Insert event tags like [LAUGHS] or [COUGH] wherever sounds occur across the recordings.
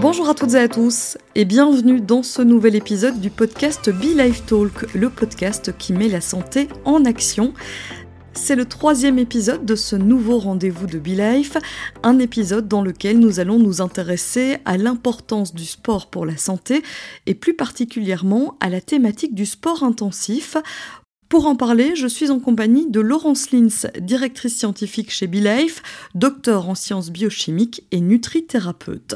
Bonjour à toutes et à tous et bienvenue dans ce nouvel épisode du podcast Be Life Talk, le podcast qui met la santé en action. C'est le troisième épisode de ce nouveau rendez-vous de Be Life, un épisode dans lequel nous allons nous intéresser à l'importance du sport pour la santé et plus particulièrement à la thématique du sport intensif. Pour en parler, je suis en compagnie de Laurence Lins, directrice scientifique chez BeLife, docteur en sciences biochimiques et nutrithérapeute.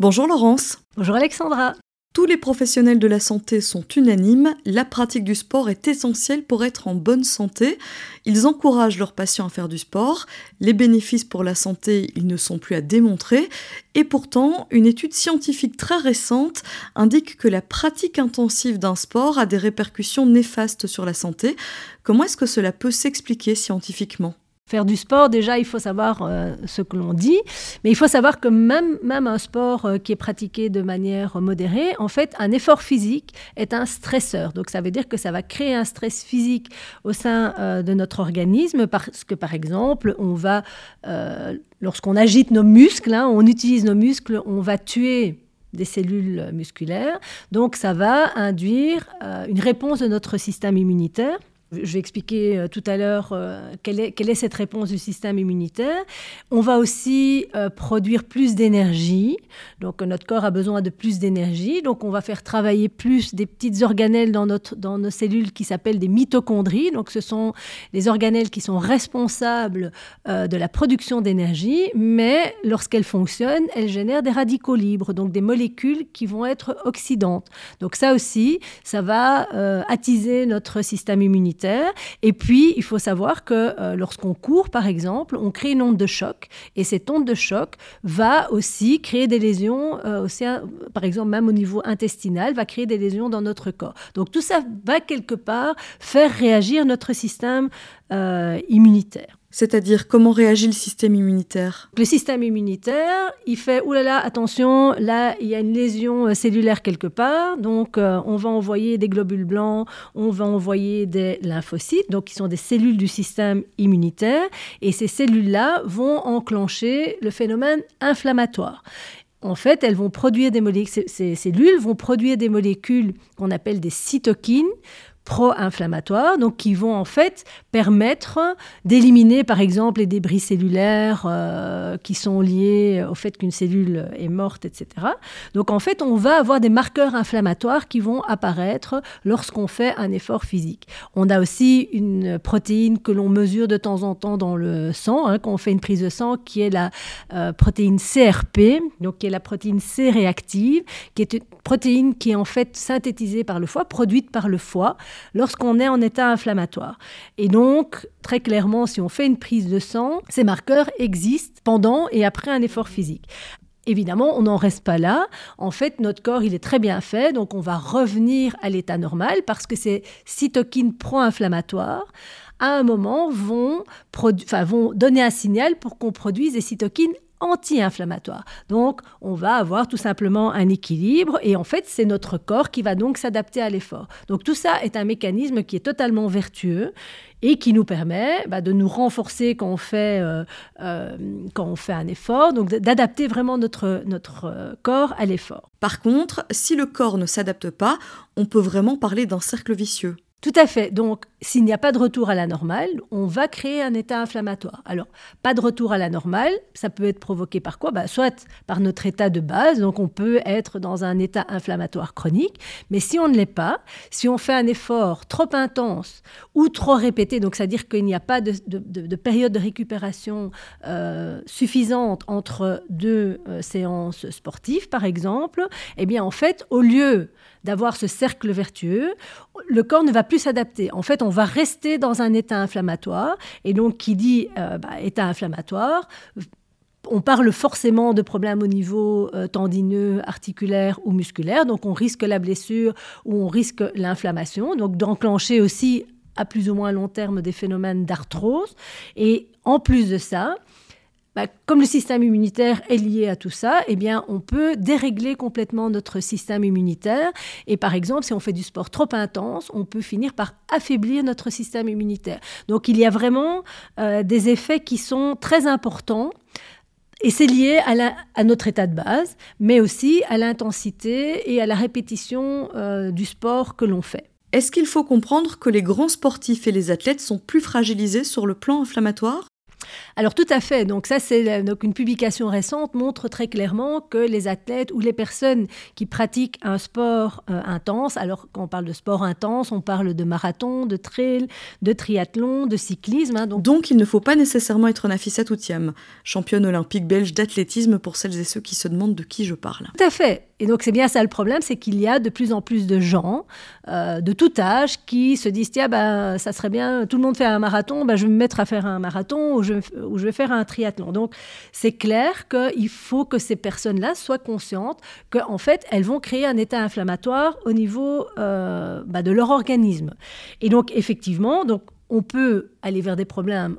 Bonjour Laurence. Bonjour Alexandra. Tous les professionnels de la santé sont unanimes, la pratique du sport est essentielle pour être en bonne santé. Ils encouragent leurs patients à faire du sport, les bénéfices pour la santé, ils ne sont plus à démontrer, et pourtant, une étude scientifique très récente indique que la pratique intensive d'un sport a des répercussions néfastes sur la santé. Comment est-ce que cela peut s'expliquer scientifiquement? Faire du sport, déjà, il faut savoir euh, ce que l'on dit, mais il faut savoir que même, même un sport euh, qui est pratiqué de manière modérée, en fait, un effort physique est un stresseur. Donc, ça veut dire que ça va créer un stress physique au sein euh, de notre organisme, parce que, par exemple, on va, lorsqu'on agite nos muscles, hein, on utilise nos muscles, on va tuer des cellules musculaires. Donc, ça va induire une réponse de notre système immunitaire je vais expliquer euh, tout à l'heure euh, quelle, est, cette réponse du système immunitaire. On va aussi euh, produire plus d'énergie. Donc notre corps a besoin de plus d'énergie. Donc on va faire travailler plus des petites organelles dans, notre, dans nos cellules qui s'appellent des mitochondries. Donc ce sont les organelles qui sont responsables de la production d'énergie. Mais lorsqu'elles fonctionnent, elles génèrent des radicaux libres, donc des molécules qui vont être oxydantes. Donc ça aussi, ça va attiser notre système immunitaire et puis, il faut savoir que euh, lorsqu'on court, par exemple, on crée une onde de choc. Et cette onde de choc va aussi créer des lésions, euh, aussi, par exemple, même au niveau intestinal, va créer des lésions dans notre corps. Donc tout ça va quelque part faire réagir notre système euh, immunitaire. C'est-à-dire comment réagit le système immunitaire. Le système immunitaire, il fait oulala, là là, attention, là il y a une lésion euh, cellulaire quelque part, donc euh, on va envoyer des globules blancs, on va envoyer des lymphocytes, donc qui sont des cellules du système immunitaire, et ces cellules-là vont enclencher le phénomène inflammatoire. En fait, elles vont produire des molécules, ces cellules vont produire des molécules qu'on appelle des cytokines pro-inflammatoires, donc qui vont en fait permettre d'éliminer par exemple les débris cellulaires euh, qui sont liés au fait qu'une cellule est morte, etc. Donc en fait, on va avoir des marqueurs inflammatoires qui vont apparaître lorsqu'on fait un effort physique. On a aussi une protéine que l'on mesure de temps en temps dans le sang, hein, quand on fait une prise de sang, qui est la euh, protéine CRP, donc qui est la protéine C réactive, qui est une protéine qui est en fait synthétisée par le foie, produite par le foie lorsqu'on est en état inflammatoire. Et donc, très clairement, si on fait une prise de sang, ces marqueurs existent pendant et après un effort physique. Évidemment, on n'en reste pas là. En fait, notre corps, il est très bien fait, donc on va revenir à l'état normal parce que ces cytokines pro-inflammatoires, à un moment, vont, donner un signal pour qu'on produise des cytokines anti-inflammatoire. Donc, on va avoir tout simplement un équilibre et en fait, c'est notre corps qui va donc s'adapter à l'effort. Donc, tout ça est un mécanisme qui est totalement vertueux et qui nous permet bah, de nous renforcer quand on fait, euh, euh, quand on fait un effort, donc d'adapter vraiment notre, notre euh, corps à l'effort. Par contre, si le corps ne s'adapte pas, on peut vraiment parler d'un cercle vicieux. Tout à fait. Donc, s'il n'y a pas de retour à la normale, on va créer un état inflammatoire. Alors, pas de retour à la normale, ça peut être provoqué par quoi? Bah, Soit par notre état de base, donc on peut être dans un état inflammatoire chronique, mais si on ne l'est pas, si on fait un effort trop intense ou trop répété, donc c'est-à-dire qu'il n'y a pas de, période de récupération euh, suffisante entre deux euh, séances sportives, par exemple, eh bien, en fait, au lieu d'avoir ce cercle vertueux, le corps ne va plus s'adapter. En fait, on va rester dans un état inflammatoire. Et donc, qui dit euh, bah, état inflammatoire, on parle forcément de problèmes au niveau euh, tendineux, articulaire ou musculaire. Donc, on risque la blessure ou on risque l'inflammation. Donc, d'enclencher aussi à plus ou moins long terme des phénomènes d'arthrose. Et en plus de ça, bah, comme le système immunitaire est lié à tout ça, eh bien, on peut dérégler complètement notre système immunitaire. Et par exemple, si on fait du sport trop intense, on peut finir par affaiblir notre système immunitaire. Donc, il y a vraiment euh, des effets qui sont très importants Et c'est lié à, notre état de base, mais aussi à l'intensité et à la répétition euh, du sport que l'on fait. Est-ce qu'il faut comprendre que les grands sportifs et les athlètes sont plus fragilisés sur le plan inflammatoire? Alors tout à fait. Donc ça, c'est donc une publication récente montre très clairement que les athlètes ou les personnes qui pratiquent un sport euh, intense, alors quand on parle de sport intense, on parle de marathon, de trail, de triathlon, de cyclisme. Hein. donc... il ne faut pas nécessairement être Nafissa Toutiam, championne olympique belge d'athlétisme pour celles et ceux qui se demandent de qui je parle. Tout à fait. Et donc c'est bien ça le problème, c'est qu'il y a de plus en plus de gens euh, de tout âge qui se disent tiens ben ça serait bien, tout le monde fait un marathon, ben, je vais me mettre à faire un marathon ou je, vais faire un triathlon. Donc c'est clair qu'il faut que ces personnes-là soient conscientes qu'en fait elles vont créer un état inflammatoire au niveau euh, ben, de leur organisme. Et donc effectivement, donc on peut aller vers des problèmes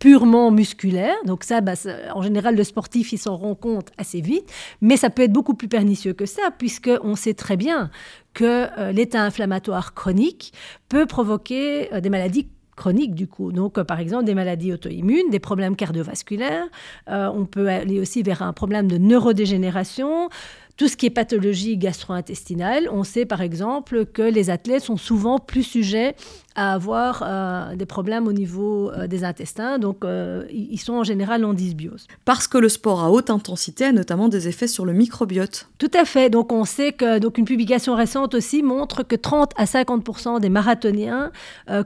purement musculaire. Donc ça, bah, en général, le sportif, il s'en rend compte assez vite. Mais ça peut être beaucoup plus pernicieux que ça, puisqu'on sait très bien que euh, l'état inflammatoire chronique peut provoquer euh, des maladies chroniques du coup. Donc, euh, par exemple, des maladies auto-immunes, des problèmes cardiovasculaires. on peut aller aussi vers un problème de neurodégénération, tout ce qui est pathologie gastro-intestinale, on sait par exemple que les athlètes sont souvent plus sujets à avoir euh, des problèmes au niveau euh, des intestins, donc euh, ils sont en général en dysbiose. Parce que le sport à haute intensité a notamment des effets sur le microbiote. Tout à fait. Donc on sait que donc une publication récente aussi montre que 30 à 50 des marathoniens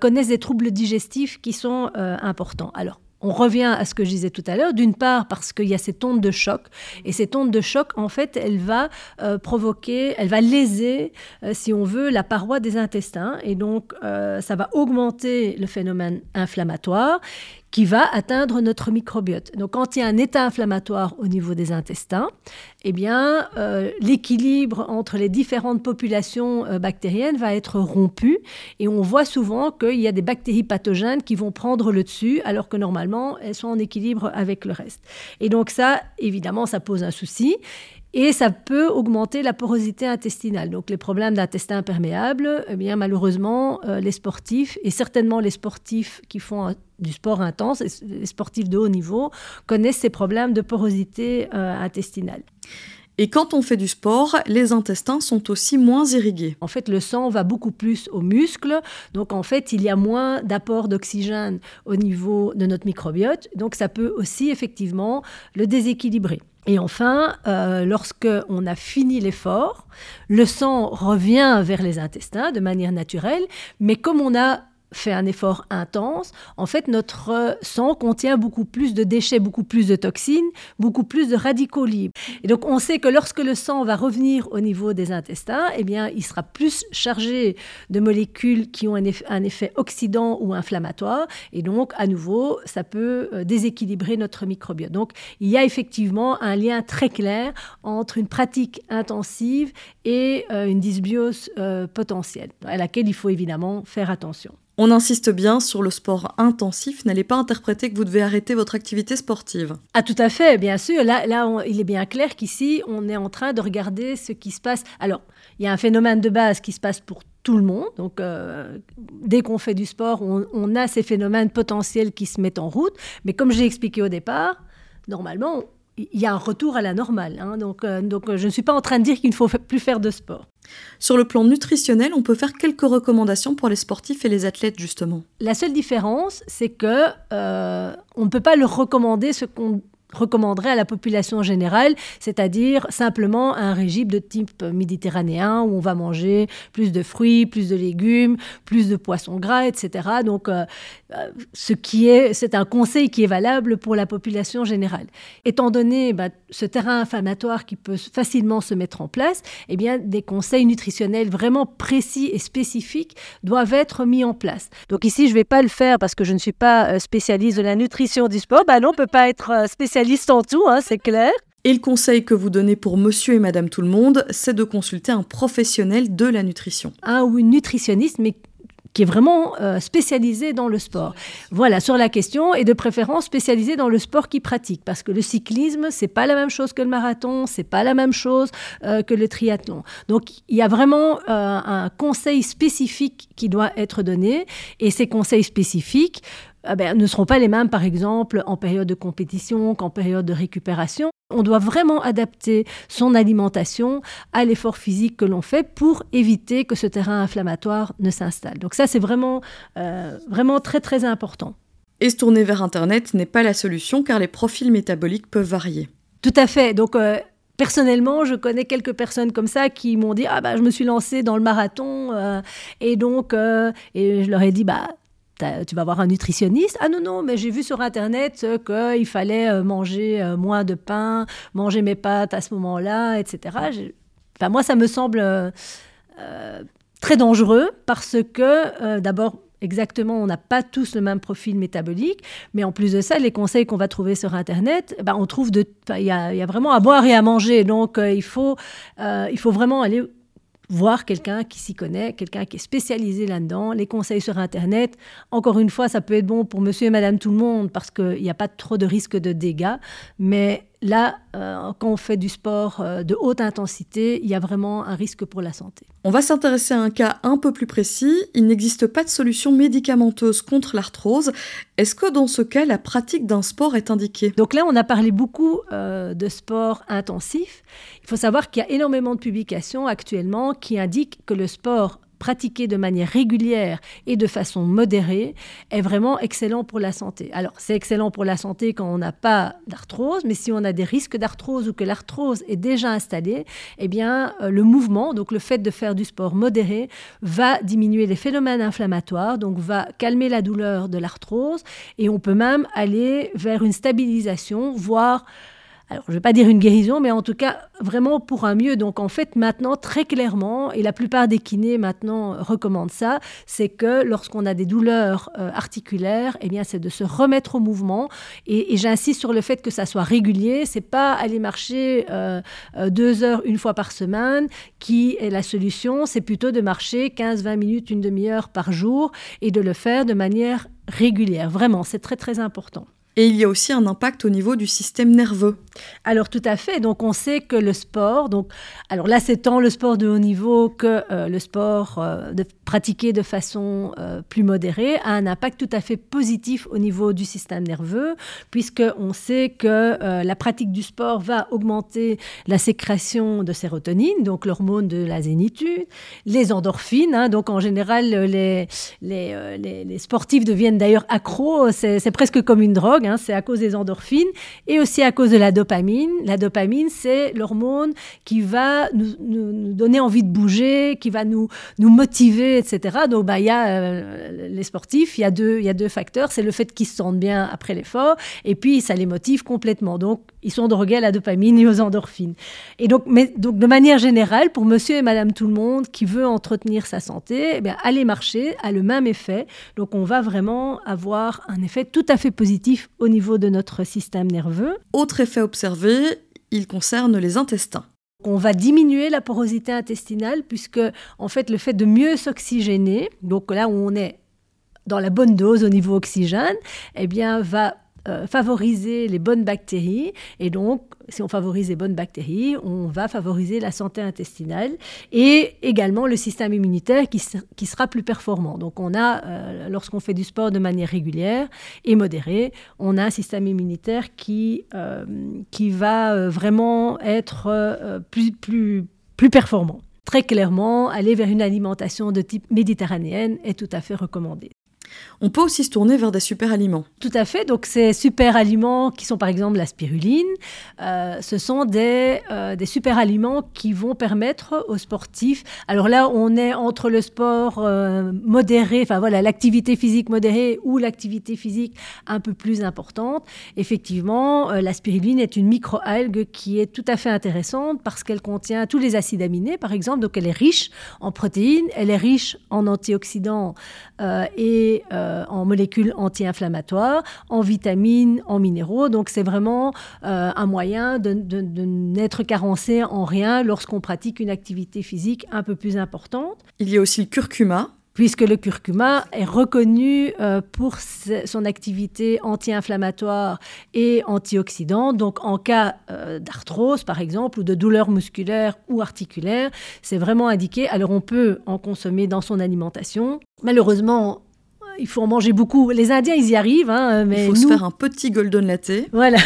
connaissent des troubles digestifs qui sont importants. Alors on revient à ce que je disais tout à l'heure, d'une part parce qu'il y a cette onde de choc, et cette onde de choc, en fait, elle va euh, provoquer, elle va léser, euh, si on veut, la paroi des intestins, et donc euh, ça va augmenter le phénomène inflammatoire qui va atteindre notre microbiote. Donc quand il y a un état inflammatoire au niveau des intestins, eh bien euh, l'équilibre entre les différentes populations euh, bactériennes va être rompu et on voit souvent qu'il y a des bactéries pathogènes qui vont prendre le dessus alors que normalement elles sont en équilibre avec le reste. Et donc ça, évidemment, ça pose un souci et ça peut augmenter la porosité intestinale. Donc les problèmes d'intestin imperméable, eh bien malheureusement, euh, les sportifs, et certainement les sportifs qui font du sport intense, les sportifs de haut niveau, connaissent ces problèmes de porosité euh, intestinale. Et quand on fait du sport, les intestins sont aussi moins irrigués. En fait, le sang va beaucoup plus aux muscles. Donc, en fait, il y a moins d'apport d'oxygène au niveau de notre microbiote. Donc, ça peut aussi effectivement le déséquilibrer. Et enfin, euh, lorsque on a fini l'effort, le sang revient vers les intestins de manière naturelle, mais comme on a fait un effort intense, en fait, notre sang contient beaucoup plus de déchets, beaucoup plus de toxines, beaucoup plus de radicaux libres. Et donc, on sait que lorsque le sang va revenir au niveau des intestins, eh bien, il sera plus chargé de molécules qui ont un effet, un effet oxydant ou inflammatoire. Et donc, à nouveau, ça peut euh, déséquilibrer notre microbiote. Donc, il y a effectivement un lien très clair entre une pratique intensive et euh, une dysbiose euh, potentielle, à laquelle il faut évidemment faire attention. On insiste bien sur le sport intensif. N'allez pas interpréter que vous devez arrêter votre activité sportive. Ah, tout à fait, bien sûr. Là, il est bien clair qu'ici, on est en train de regarder ce qui se passe. Alors, il y a un phénomène de base qui se passe pour tout le monde. Donc, euh, dès qu'on fait du sport, on, a ces phénomènes potentiels qui se mettent en route. Mais comme j'ai expliqué au départ, normalement, il y a un retour à la normale. Hein. donc, euh, donc, je ne suis pas en train de dire qu'il ne faut plus faire de sport. Sur le plan nutritionnel, on peut faire quelques recommandations pour les sportifs et les athlètes, justement. La seule différence, c'est que euh, on ne peut pas leur recommander ce qu'on recommanderait à la population générale, c'est-à-dire simplement un régime de type méditerranéen où on va manger plus de fruits, plus de légumes, plus de poissons gras, etc. Donc, euh, euh, ce qui est, c'est un conseil qui est valable pour la population générale. Étant donné bah, ce terrain inflammatoire qui peut facilement se mettre en place, eh bien, des conseils nutritionnels vraiment précis et spécifiques doivent être mis en place. Donc ici, je ne vais pas le faire parce que je ne suis pas euh, spécialiste de la nutrition du sport. Bah non, on ne peut pas être spécialiste en tout, hein, c'est clair. Et le conseil que vous donnez pour monsieur et madame tout le monde, c'est de consulter un professionnel de la nutrition. Un ou une nutritionniste, mais qui est vraiment euh, spécialisé dans le sport. Voilà, sur la question, et de préférence spécialisé dans le sport qu'il pratique, parce que le cyclisme, c'est pas la même chose que le marathon, c'est pas la même chose euh, que le triathlon. Donc, il y a vraiment euh, un conseil spécifique qui doit être donné, et ces conseils spécifiques, ah ben, ne seront pas les mêmes, par exemple, en période de compétition qu'en période de récupération. On doit vraiment adapter son alimentation à l'effort physique que l'on fait pour éviter que ce terrain inflammatoire ne s'installe. Donc ça, c'est vraiment, euh, vraiment très, très important. Et se tourner vers Internet n'est pas la solution car les profils métaboliques peuvent varier. Tout à fait. Donc, euh, Personnellement, je connais quelques personnes comme ça qui m'ont dit ah bah je me suis lancée dans le marathon euh, et donc et je leur ai dit bah tu vas voir un nutritionniste. Ah non, non, mais j'ai vu sur Internet qu'il fallait euh, manger euh, moins de pain, manger mes pâtes à ce moment-là, etc. Enfin, moi, ça me semble euh, très dangereux parce que, d'abord, exactement, on n'a pas tous le même profil métabolique, mais en plus de ça, les conseils qu'on va trouver sur Internet, ben, on trouve de, il y, a, vraiment à boire et à manger, donc il faut, il faut vraiment aller voir quelqu'un qui s'y connaît, quelqu'un qui est spécialisé là-dedans. Les conseils sur Internet, encore une fois, ça peut être bon pour monsieur et madame tout le monde parce qu'il n'y a pas trop de risque de dégâts, mais Là, euh, quand on fait du sport euh, de haute intensité, il y a vraiment un risque pour la santé. On va s'intéresser à un cas un peu plus précis. Il n'existe pas de solution médicamenteuse contre l'arthrose. Est-ce que dans ce cas, la pratique d'un sport est indiquée? Donc là, on a parlé beaucoup euh, de sport intensif. Il faut savoir qu'il y a énormément de publications actuellement qui indiquent que le sport pratiqué de manière régulière et de façon modérée est vraiment excellent pour la santé. Alors, c'est excellent pour la santé quand on n'a pas d'arthrose, mais si on a des risques d'arthrose ou que l'arthrose est déjà installée, eh bien, euh, le mouvement, donc le fait de faire du sport modéré, va diminuer les phénomènes inflammatoires, donc va calmer la douleur de l'arthrose, et on peut même aller vers une stabilisation, voire je ne vais pas dire une guérison, mais en tout cas vraiment pour un mieux. Donc en fait maintenant très clairement, et la plupart des kinés maintenant recommandent ça, c'est que lorsqu'on a des douleurs euh, articulaires, eh bien c'est de se remettre au mouvement. Et, j'insiste sur le fait que ça soit régulier. C'est pas aller marcher euh, euh, deux heures une fois par semaine qui est la solution. C'est plutôt de marcher 15-20 minutes, une demi-heure par jour et de le faire de manière régulière. Vraiment, c'est très très important. Et il y a aussi un impact au niveau du système nerveux. Alors tout à fait. Donc on sait que le sport, donc alors là c'est tant le sport de haut niveau que euh, le sport euh, pratiqué de façon euh, plus modérée a un impact tout à fait positif au niveau du système nerveux, puisque on sait que la pratique du sport va augmenter la sécrétion de sérotonine, donc l'hormone de la zénitude, les endorphines. Hein. donc en général les sportifs deviennent d'ailleurs accros. C'est presque comme une drogue. Hein, c'est à cause des endorphines et aussi à cause de la dopamine. La dopamine, c'est l'hormone qui va nous, donner envie de bouger, qui va nous, nous motiver, etc. Donc, bah, il y a euh, les sportifs, il y a deux, y a deux facteurs. C'est le fait qu'ils se sentent bien après l'effort et puis ça les motive complètement. Donc, ils sont drogués à la dopamine et aux endorphines. Et donc, donc de manière générale, pour monsieur et madame tout le monde qui veut entretenir sa santé, eh aller marcher a le même effet. Donc, on va vraiment avoir un effet tout à fait positif au niveau de notre système nerveux. Autre effet observé, il concerne les intestins. On va diminuer la porosité intestinale puisque en fait le fait de mieux s'oxygéner, donc là où on est dans la bonne dose au niveau oxygène, eh bien va euh, favoriser les bonnes bactéries. Et donc, si on favorise les bonnes bactéries, on va favoriser la santé intestinale et également le système immunitaire qui, qui sera plus performant. Donc, on a, euh, lorsqu'on fait du sport de manière régulière et modérée, on a un système immunitaire qui, euh, qui va vraiment être plus, plus, plus performant. Très clairement, aller vers une alimentation de type méditerranéenne est tout à fait recommandé. On peut aussi se tourner vers des super aliments. Tout à fait. Donc ces super aliments qui sont par exemple la spiruline, euh, ce sont des, euh, des super aliments qui vont permettre aux sportifs. Alors là, on est entre le sport euh, modéré, enfin voilà, l'activité physique modérée ou l'activité physique un peu plus importante. Effectivement, la spiruline est une microalgue qui est tout à fait intéressante parce qu'elle contient tous les acides aminés, par exemple. Donc elle est riche en protéines, elle est riche en antioxydants et euh, en molécules anti-inflammatoires, en vitamines, en minéraux. Donc c'est vraiment euh, un moyen de, n'être carencé en rien lorsqu'on pratique une activité physique un peu plus importante. Il y a aussi le curcuma puisque le curcuma est reconnu euh, pour son activité anti-inflammatoire et antioxydante. Donc en cas d'arthrose, par exemple, ou de douleur musculaire ou articulaire, c'est vraiment indiqué. Alors on peut en consommer dans son alimentation. Malheureusement, il faut en manger beaucoup. Les Indiens, ils y arrivent, hein, mais il faut se faire un petit golden latte. Voilà,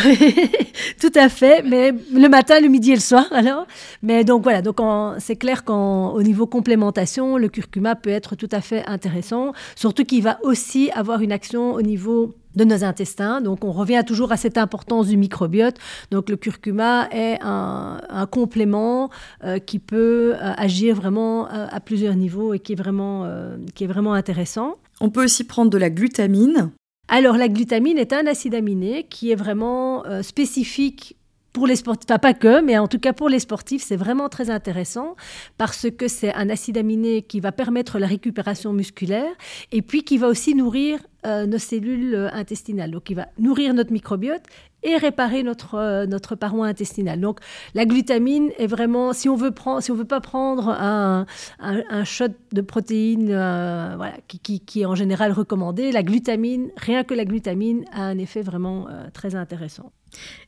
[LAUGHS] tout à fait. Mais le matin, le midi et le soir, alors. Mais donc voilà, donc c'est clair qu'au niveau complémentation, le curcuma peut être tout à fait intéressant, surtout qu'il va aussi avoir une action au niveau de nos intestins. Donc on revient toujours à cette importance du microbiote. Donc le curcuma est un, complément euh, qui peut euh, agir vraiment euh, à, plusieurs niveaux et qui est vraiment, qui est vraiment intéressant. On peut aussi prendre de la glutamine. Alors la glutamine est un acide aminé qui est vraiment spécifique pour les sportifs, enfin pas que, mais en tout cas pour les sportifs, c'est vraiment très intéressant parce que c'est un acide aminé qui va permettre la récupération musculaire et puis qui va aussi nourrir euh, nos cellules euh, intestinales. Donc, il va nourrir notre microbiote et réparer notre, euh, notre paroi intestinale. Donc, la glutamine est vraiment, si on veut si veut pas prendre un, un, shot de protéines, voilà, qui, qui, est en général recommandé, la glutamine, rien que la glutamine, a un effet vraiment très intéressant.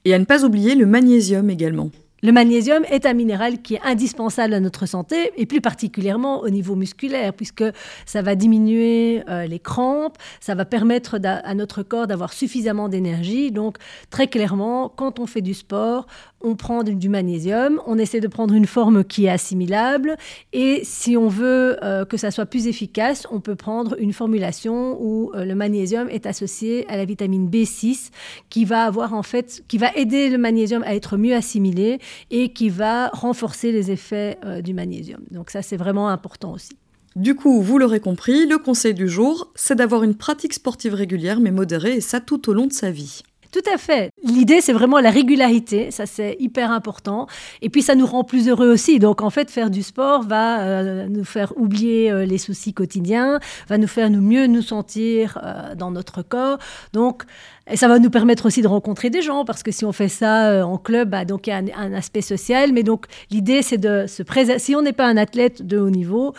Et à ne pas oublier le magnésium également. Le magnésium est un minéral qui est indispensable à notre santé et plus particulièrement au niveau musculaire puisque ça va diminuer euh, les crampes, ça va permettre à notre corps d'avoir suffisamment d'énergie. Donc très clairement, quand on fait du sport, on prend du magnésium, on essaie de prendre une forme qui est assimilable et si on veut euh, que ça soit plus efficace, on peut prendre une formulation où euh, le magnésium est associé à la vitamine B6 qui va avoir en fait qui va aider le magnésium à être mieux assimilé et qui va renforcer les effets euh, du magnésium. Donc ça c'est vraiment important aussi. Du coup, vous l'aurez compris, le conseil du jour, c'est d'avoir une pratique sportive régulière mais modérée et ça tout au long de sa vie. Tout à fait. L'idée, c'est vraiment la régularité. Ça, c'est hyper important. Et puis, ça nous rend plus heureux aussi. Donc, en fait, faire du sport va euh, nous faire oublier euh, les soucis quotidiens, va nous faire nous mieux nous sentir euh, dans notre corps. Donc, et ça va nous permettre aussi de rencontrer des gens, parce que si on fait ça en club, bah, donc il y a un, un, aspect social. Mais donc, l'idée, c'est de se présenter. Si on n'est pas un athlète de haut niveau,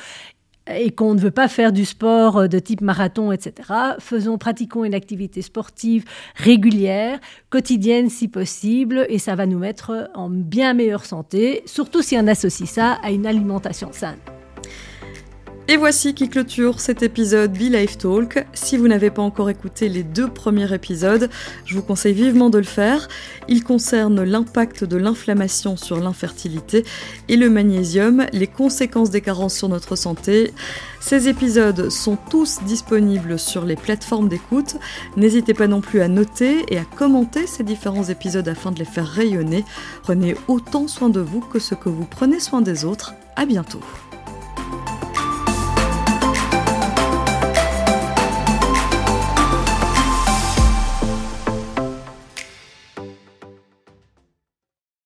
et qu'on ne veut pas faire du sport euh, de type marathon, etc., faisons, pratiquons une activité sportive régulière, quotidienne si possible, et ça va nous mettre en bien meilleure santé, surtout si on associe ça à une alimentation saine. Et voici qui clôture cet épisode Be Life Talk. Si vous n'avez pas encore écouté les deux premiers épisodes, je vous conseille vivement de le faire. Ils concernent l'impact de l'inflammation sur l'infertilité et le magnésium, les conséquences des carences sur notre santé. Ces épisodes sont tous disponibles sur les plateformes d'écoute. N'hésitez pas non plus à noter et à commenter ces différents épisodes afin de les faire rayonner. Prenez autant soin de vous que ce que vous prenez soin des autres. À bientôt.